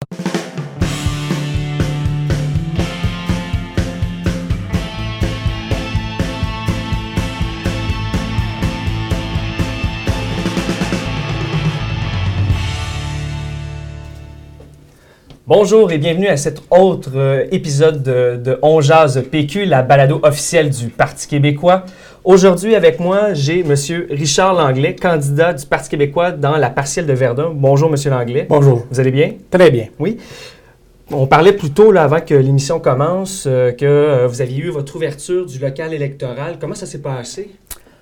you Bonjour et bienvenue à cet autre euh, épisode de, de On Jase PQ, la balado officielle du Parti québécois. Aujourd'hui, avec moi, j'ai M. Richard Langlais, candidat du Parti québécois dans la partielle de Verdun. Bonjour, M. Langlais. Bonjour. Vous allez bien? Très bien. Oui. On parlait plus tôt, là, avant que l'émission commence, euh, que euh, vous aviez eu votre ouverture du local électoral. Comment ça s'est passé?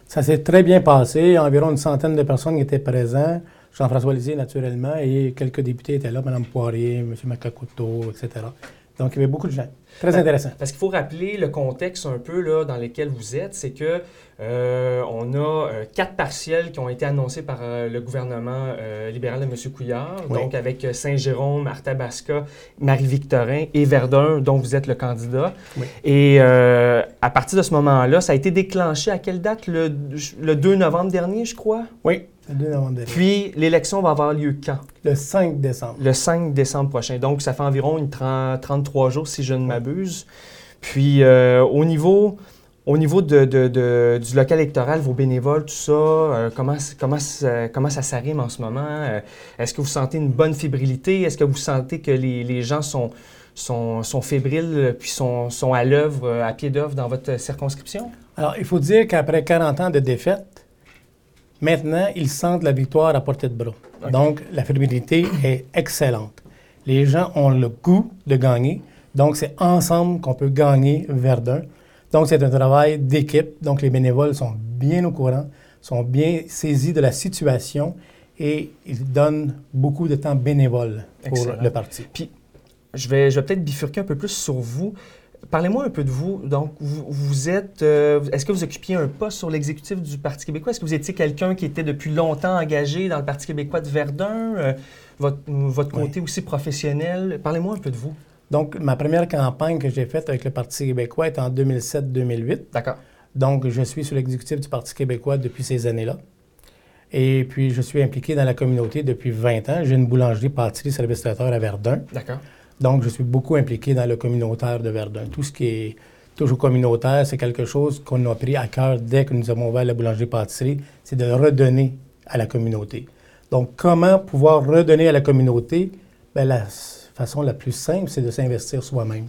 Ça s'est très bien passé. Environ une centaine de personnes étaient présentes. Jean-François Lisée, naturellement, et quelques députés étaient là, Mme Poirier, M. Macacuto, etc. Donc, il y avait beaucoup de gens. Très Ben, intéressant. Parce qu'il faut rappeler le contexte un peu là, dans lequel vous êtes, c'est que euh, on a euh, quatre partiels qui ont été annoncés par euh, le gouvernement euh, libéral de M. Couillard, Oui. donc avec Saint-Jérôme, Arthabasca, Marie-Victorin et Verdun, dont vous êtes le candidat. Oui. Et à partir de ce moment-là, ça a été déclenché à quelle date? Le, le 2 novembre dernier, je crois? Oui, le 2 novembre dernier. Puis l'élection va avoir lieu quand? Le 5 décembre. Le 5 décembre prochain. Donc, ça fait environ une 30 33 jours, si je ne m'abuse. Puis, euh, au niveau, au niveau de, de- de- du local électoral, vos bénévoles, tout ça, euh, comment, comment, ça- comment ça s'arrime en ce moment? Euh, Est-ce que vous sentez une bonne fébrilité? Est-ce que vous sentez que les, les gens sont, sont, sont fébriles puis sont, sont à l'œuvre, à pied d'œuvre dans votre circonscription? Alors, il faut dire qu'après 40 ans de défaite, maintenant, ils sentent la victoire à portée de bras. Donc, la fébrilité est excellente. Les gens ont le goût de gagner. Donc, c'est ensemble qu'on peut gagner Verdun. Donc, c'est un travail d'équipe. Donc, les bénévoles sont bien au courant, sont bien saisis de la situation et ils donnent beaucoup de temps bénévole pour Excellent. le parti. Je vais, je vais peut-être bifurquer un peu plus sur vous. Parlez-moi un peu de vous. Donc, vous, vous êtes. euh, Est-ce que vous occupiez un poste sur l'exécutif du Parti québécois? Est-ce que vous étiez quelqu'un qui était depuis longtemps engagé dans le Parti québécois de Verdun? Euh, votre, votre Oui. côté aussi professionnel? Parlez-moi un peu de vous. Donc, ma première campagne que j'ai faite avec le Parti québécois est en 2007-2008. D'accord. Donc, je suis sur l'exécutif du Parti québécois depuis ces années-là. Et puis, je suis impliqué dans la communauté depuis 20 ans. J'ai une boulangerie, pâtisserie, service à Verdun. D'accord. Donc, je suis beaucoup impliqué dans le communautaire de Verdun. Tout ce qui est toujours communautaire, c'est quelque chose qu'on a pris à cœur dès que nous avons ouvert la boulangerie-pâtisserie, c'est de redonner à la communauté. Donc, comment pouvoir redonner à la communauté? Bien, la façon la plus simple, c'est de s'investir soi-même.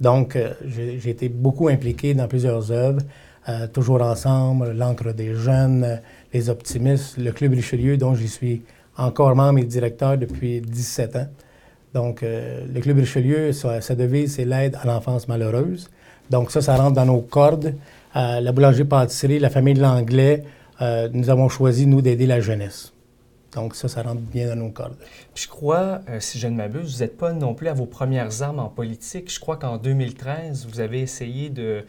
Donc, euh, j'ai été beaucoup impliqué dans plusieurs œuvres, euh, Toujours ensemble, l'encre des jeunes, les optimistes, le Club Richelieu, dont j'y suis encore membre et directeur depuis 17 ans. Donc, euh, le Club Richelieu, sa, sa devise, c'est l'aide à l'enfance malheureuse. Donc, ça, ça rentre dans nos cordes. Euh, la boulangerie-pâtisserie, la famille de l'anglais, euh, nous avons choisi, nous, d'aider la jeunesse. Donc, ça, ça rentre bien dans nos cordes. Puis je crois, si je ne m'abuse, vous n'êtes pas non plus à vos premières armes en politique. Je crois qu'en 2013, vous avez essayé de,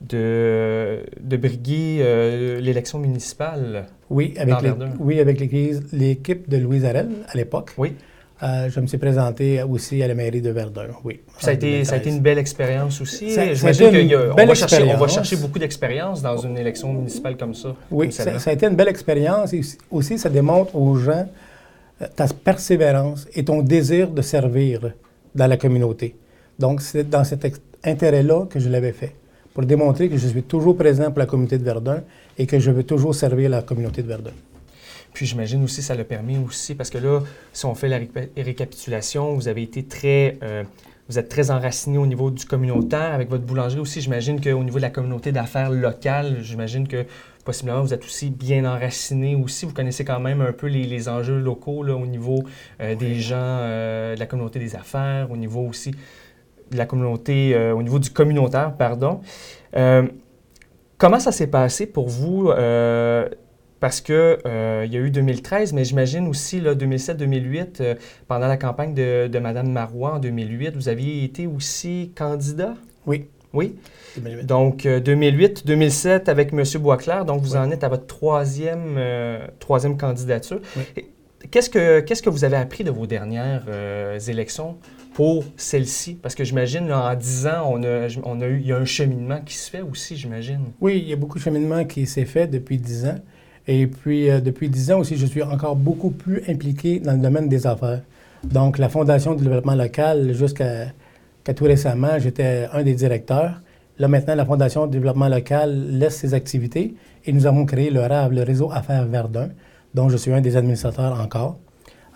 de, de briguer l'élection municipale. Oui, avec, les- Verdun. oui, avec l'église- l'équipe de Louise Arel, à l'époque. Oui. Euh, je me suis présenté aussi à la mairie de Verdun, oui. Ça a, été, ça a été 2013. une belle expérience aussi. J'imagine belle va chercher, on va chercher beaucoup d'expérience dans une élection municipale comme ça. Oui, comme ça, ça a été une belle expérience. Et aussi, ça démontre aux gens euh, ta persévérance et ton désir de servir dans la communauté. Donc, c'est dans cet intérêt-là que je l'avais fait, pour démontrer que je suis toujours présent pour la communauté de Verdun et que je veux toujours servir la communauté de Verdun. Puis j'imagine aussi, ça l'a permis aussi, parce que là, si on fait la réca- récapitulation, vous avez été très... euh, vous êtes très enraciné au niveau du communautaire. Avec votre boulangerie aussi, j'imagine qu'au niveau de la communauté d'affaires locale, j'imagine que possiblement vous êtes aussi bien enraciné aussi. Vous connaissez quand même un peu les, les enjeux locaux là, au niveau euh, des gens, euh, de la communauté des affaires, au niveau aussi de la communauté, euh, au niveau du communautaire, pardon. Comment ça s'est passé pour vous? Euh, parce que euh, il y a eu 2013, mais j'imagine aussi là, 2007-2008, euh, pendant la campagne de, de Mme Marois en 2008, vous aviez été aussi candidat? Oui. Oui? Donc, euh, 2008-2007 avec M. Boisclair. Donc, vous Oui. en êtes à votre troisième, euh, troisième candidature. Oui. Qu'est-ce que, qu'est-ce que vous avez appris de vos dernières euh, élections pour celle-ci? Parce que j'imagine, en 10 ans, on a, on a eu, il y a un cheminement qui se fait aussi, j'imagine. Oui, il y a beaucoup de cheminement qui s'est fait depuis dix ans. Et puis, euh, depuis dix ans aussi, je suis encore beaucoup plus impliqué dans le domaine des affaires. Donc, la Fondation du développement local, jusqu'à tout récemment, j'étais un des directeurs. Là, maintenant, la Fondation du développement local laisse ses activités et nous avons créé le RAV, le réseau Affaires Verdun, dont je suis un des administrateurs encore.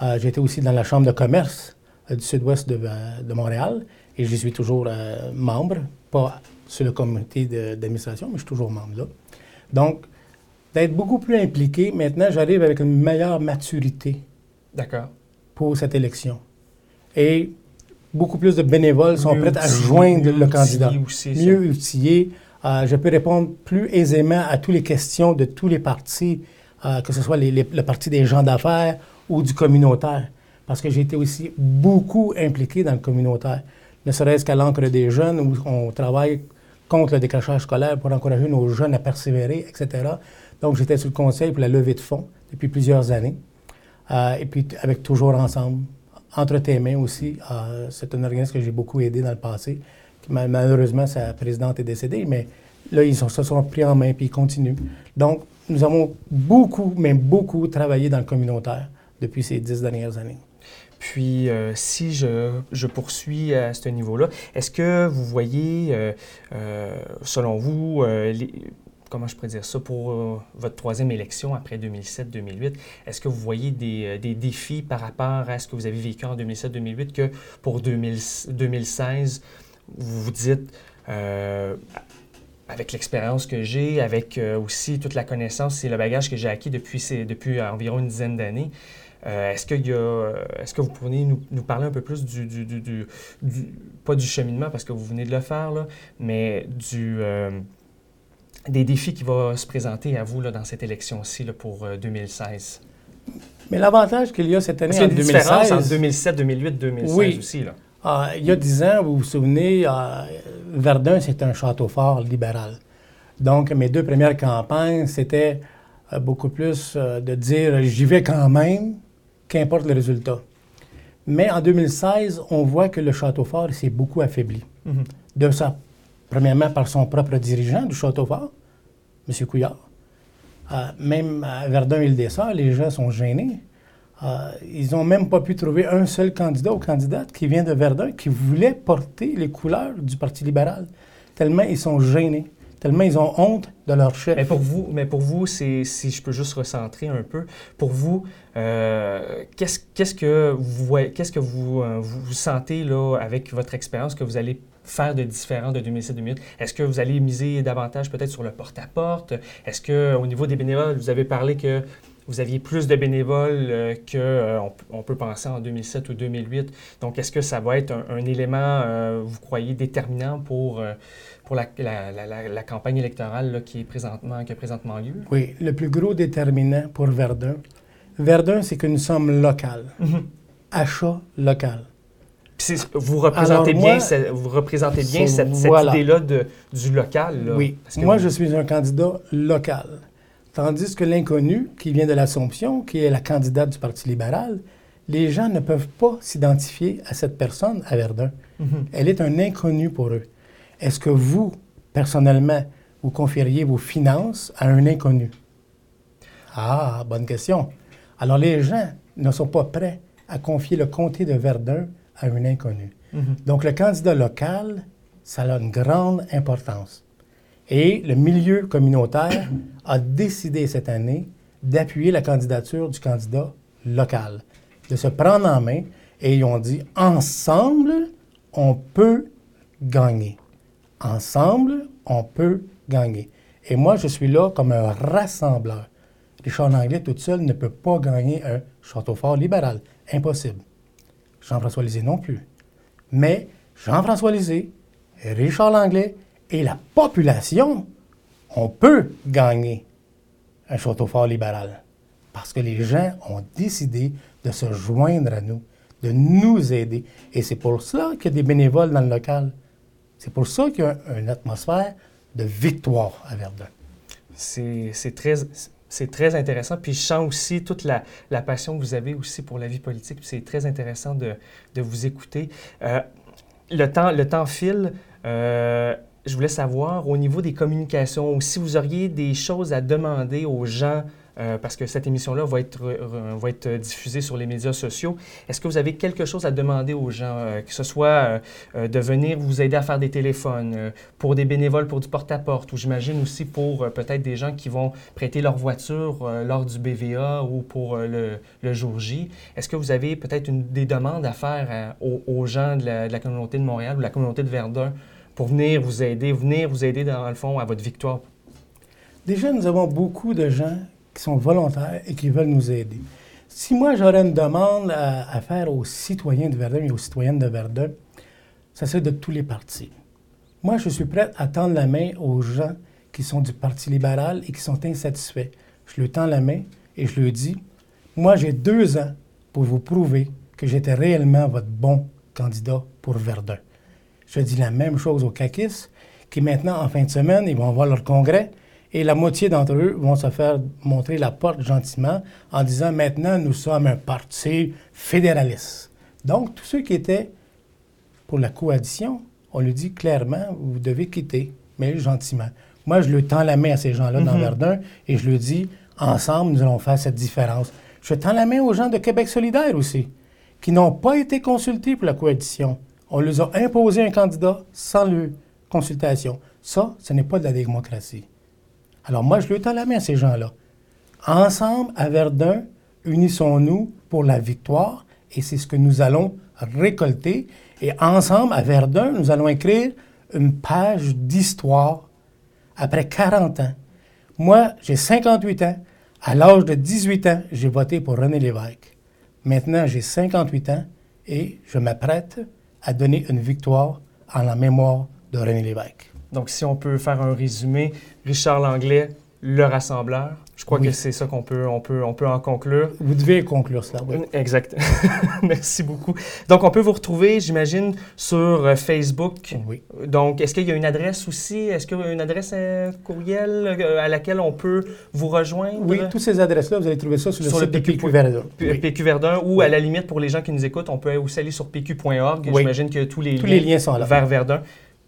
Euh, J'étais aussi dans la Chambre de commerce euh, du sud-ouest de, de, Montréal et j'y suis toujours membre, pas sur le comité d'administration, mais je suis toujours membre là. Donc, d'être beaucoup plus impliqué, maintenant, j'arrive avec une meilleure maturité. D'accord. Pour cette élection. Et beaucoup plus de bénévoles sont prêts à joindre le candidat. Aussi, mieux outillés. Euh, je peux répondre plus aisément à toutes les questions de tous les partis, euh, que ce soit les, les, le parti des gens d'affaires ou du communautaire. Parce que j'ai été aussi beaucoup impliqué dans le communautaire. Ne serait-ce qu'à l'encre des jeunes, où on travaille contre le décrochage scolaire pour encourager nos jeunes à persévérer, etc. Donc, j'étais sur le conseil pour la levée de fonds depuis plusieurs années. Euh, et puis, avec Toujours Ensemble, Entre tes mains aussi, euh, c'est un organisme que j'ai beaucoup aidé dans le passé. Malheureusement, sa présidente est décédée, mais là, ils sont, se sont pris en main puis ils continuent. Donc, nous avons beaucoup, mais beaucoup travaillé dans le communautaire depuis ces dix dernières années. Puis, euh, si je, je, poursuis à ce niveau-là, est-ce que vous voyez, selon vous, les, comment je pourrais dire ça, pour votre troisième élection après 2007-2008, est-ce que vous voyez des, des, défis par rapport à ce que vous avez vécu en 2007-2008 que pour 2000, 2016, vous vous dites, avec l'expérience que j'ai, avec aussi toute la connaissance et le bagage que j'ai acquis depuis, environ une dizaine d'années, euh, est-ce, a, est-ce que vous pourriez nous, parler un peu plus du, du, du, pas du cheminement parce que vous venez de le faire, mais du, euh, des défis qui vont se présenter à vous là, dans cette élection-ci pour euh, 2016? Mais l'avantage qu'il y a cette année en 2016... entre 2007, 2008, 2016 oui. aussi. Là. Euh, il y a dix ans, vous vous souvenez, Verdun, c'est un château fort libéral. Donc, mes deux premières campagnes, c'était beaucoup plus de dire j'y vais quand même, qu'importe le résultat. Mais en 2016, on voit que le château fort s'est beaucoup affaibli. Mm -hmm. De ça, premièrement par son propre dirigeant du château fort, M. Couillard. Euh, même à Verdun-Île-des-Sœurs, les gens sont gênés. Euh, ils n'ont même pas pu trouver un seul candidat ou candidate qui vient de Verdun qui voulait porter les couleurs du Parti libéral. Tellement ils sont gênés tellement ils ont honte de leur chef. Mais pour vous, mais pour vous si je peux juste recentrer un peu, pour vous, euh, qu'est-ce, que vous, qu'est-ce que vous, euh, vous, sentez là, avec votre expérience que vous allez faire de différent de 2007-2008? Est-ce que vous allez miser davantage peut-être sur le porte-à-porte? Est-ce qu'au niveau des bénévoles, vous avez parlé que vous aviez plus de bénévoles euh, qu'on euh, on peut penser en 2007 ou 2008. Donc, est-ce que ça va être un, un élément, euh, vous croyez, déterminant pour, euh, pour la, la, la, la, campagne électorale là, qui, est présentement, qui a présentement lieu? Oui, le plus gros déterminant pour Verdun, Verdun, c'est que nous sommes local. Mm -hmm. Achat local. Vous représentez moi, bien, vous représentez bien cette, idée-là du local. Là, oui. moi, vous... je suis un candidat local. Tandis que l'inconnu, qui vient de l'Assomption, qui est la candidate du Parti libéral, les gens ne peuvent pas s'identifier à cette personne à Verdun. Mm -hmm. Elle est un inconnu pour eux. Est-ce que vous, personnellement, vous confieriez vos finances à un inconnu? Ah, bonne question. Alors les gens ne sont pas prêts à confier le comté de Verdun à un inconnu. Mm -hmm. Donc le candidat local, ça a une grande importance. Et le milieu communautaire a décidé cette année d'appuyer la candidature du candidat local, de se prendre en main et ils ont dit ensemble, on peut gagner. Ensemble, on peut gagner. Et moi, je suis là comme un rassembleur. Richard Langlais, toute seule, ne peut pas gagner un château fort libéral. Impossible. Jean-François Lisée non plus. Mais Jean-François Lisée, Richard Langlais et la population, on peut gagner un château fort libéral. Parce que les gens ont décidé de se joindre à nous, de nous aider. Et c'est pour cela qu'il y a des bénévoles dans le local. C'est pour ça qu'il y a une atmosphère de victoire à Verdun. C'est très, c'est très intéressant. Puis je sens aussi toute la, passion que vous avez aussi pour la vie politique. C'est très intéressant de, de vous écouter. Euh, le, temps, le temps file. Euh, je voulais savoir au niveau des communications, si vous auriez des choses à demander aux gens euh, parce que cette émission-là va être, va être diffusée sur les médias sociaux. Est-ce que vous avez quelque chose à demander aux gens, euh, que ce soit euh, de venir vous aider à faire des téléphones, pour des bénévoles pour du porte-à-porte, ou j'imagine aussi pour peut-être des gens qui vont prêter leur voiture lors du BVA ou pour le, jour J? Est-ce que vous avez peut-être des demandes à faire aux gens de la, de la communauté de Montréal ou de la communauté de Verdun pour venir vous aider, venir vous aider dans le fond à votre victoire? Déjà, nous avons beaucoup de gens qui sont volontaires et qui veulent nous aider. Si moi, j'aurais une demande à, faire aux citoyens de Verdun et aux citoyennes de Verdun, ça serait de tous les partis. Moi, je suis prêt à tendre la main aux gens qui sont du Parti libéral et qui sont insatisfaits. Je leur tends la main et je leur dis, moi, j'ai deux ans pour vous prouver que j'étais réellement votre bon candidat pour Verdun. Je dis la même chose aux caquistes qui maintenant, en fin de semaine, ils vont avoir leur congrès et la moitié d'entre eux vont se faire montrer la porte gentiment en disant maintenant, nous sommes un parti fédéraliste. Donc, tous ceux qui étaient pour la coalition, on lui dit clairement, vous devez quitter, mais gentiment. Moi, je lui tends la main à ces gens-là dans Mhm. Verdun et je lui dis, ensemble, nous allons faire cette différence. Je tends la main aux gens de Québec solidaire aussi, qui n'ont pas été consultés pour la coalition. On leur a imposé un candidat sans leur consultation. Ça, ce n'est pas de la démocratie. Alors moi, je lui tends la main à ces gens-là. Ensemble, à Verdun, unissons-nous pour la victoire et c'est ce que nous allons récolter. Et ensemble, à Verdun, nous allons écrire une page d'histoire après 40 ans. Moi, j'ai 58 ans. À l'âge de 18 ans, j'ai voté pour René Lévesque. Maintenant, j'ai 58 ans et je m'apprête à donner une victoire en la mémoire de René Lévesque. Donc, si on peut faire un résumé, Richard Langlais, le rassembleur, je crois Oui. que c'est ça qu'on peut, on peut, on peut en conclure. Vous devez conclure cela. oui. Exact. Merci beaucoup. Donc, on peut vous retrouver, j'imagine, sur euh, Facebook. Oui. Donc, est-ce qu'il y a une adresse aussi? Est-ce qu'il y a une adresse euh, courriel euh, à laquelle on peut vous rejoindre? Oui, toutes ces adresses-là, vous allez trouver ça sur le Sur le site de PQ. PQ Verdun. Oui. PQ Verdun ou Oui. à la limite pour les gens qui nous écoutent, on peut aussi aller sur pq.org. Oui. J'imagine que tous les Tous liens les liens sont là. vers Verdun.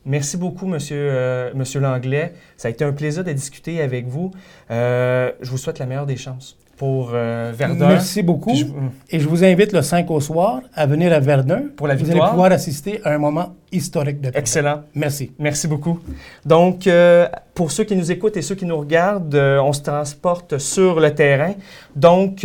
Merci beaucoup, Monsieur, euh, Monsieur Langlais. Ça a été un plaisir de discuter avec vous. Euh, je vous souhaite la meilleure des chances pour euh, Verdun. Merci beaucoup. Je- Et je vous invite le 5 au soir à venir à Verdun. Pour la Vous allez victoire. pouvoir assister à un moment historique de Verdun. Excellent. Merci. Merci beaucoup. Donc, euh, pour ceux qui nous écoutent et ceux qui nous regardent, euh, on se transporte sur le terrain. Donc,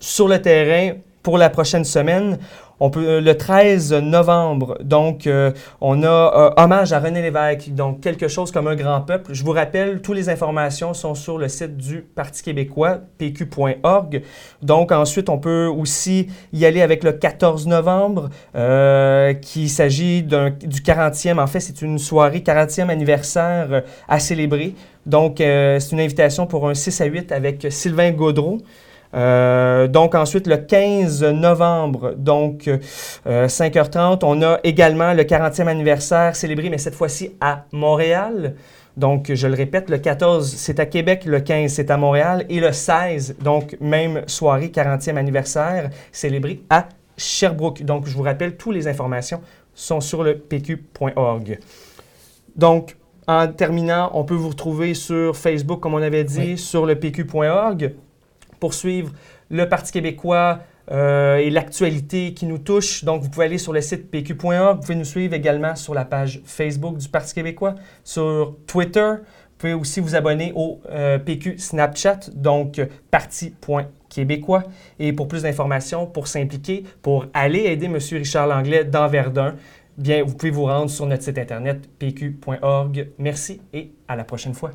sur le terrain, pour la prochaine semaine, euh, le 13 novembre, donc, euh, on a euh, hommage à René Lévesque, donc quelque chose comme un grand peuple. Je vous rappelle, toutes les informations sont sur le site du Parti québécois, pq.org. Donc, ensuite, on peut aussi y aller avec le 14 novembre, qui s'agit du 40e. En fait, c'est une soirée 40e anniversaire à célébrer. Donc, c'est une invitation pour un 6 à 8 avec Sylvain Gaudreau. Euh, donc ensuite, le 15 novembre, donc euh, 5h30, on a également le 40e anniversaire célébré, mais cette fois-ci à Montréal. Donc, je le répète, le 14, c'est à Québec, le 15, c'est à Montréal, et le 16, donc même soirée, 40e anniversaire, célébré à Sherbrooke. Donc, je vous rappelle, toutes les informations sont sur le pq.org. Donc, en terminant, on peut vous retrouver sur Facebook, comme on avait dit, Oui. sur le pq.org pour suivre le Parti québécois euh, et l'actualité qui nous touche. Donc, vous pouvez aller sur le site pq.org. Vous pouvez nous suivre également sur la page Facebook du Parti québécois, sur Twitter. Vous pouvez aussi vous abonner au euh, PQ Snapchat, donc parti.québécois. Et pour plus d'informations, pour s'impliquer, pour aller aider M. Richard Langlais dans Verdun, bien, vous pouvez vous rendre sur notre site internet pq.org. Merci et à la prochaine fois.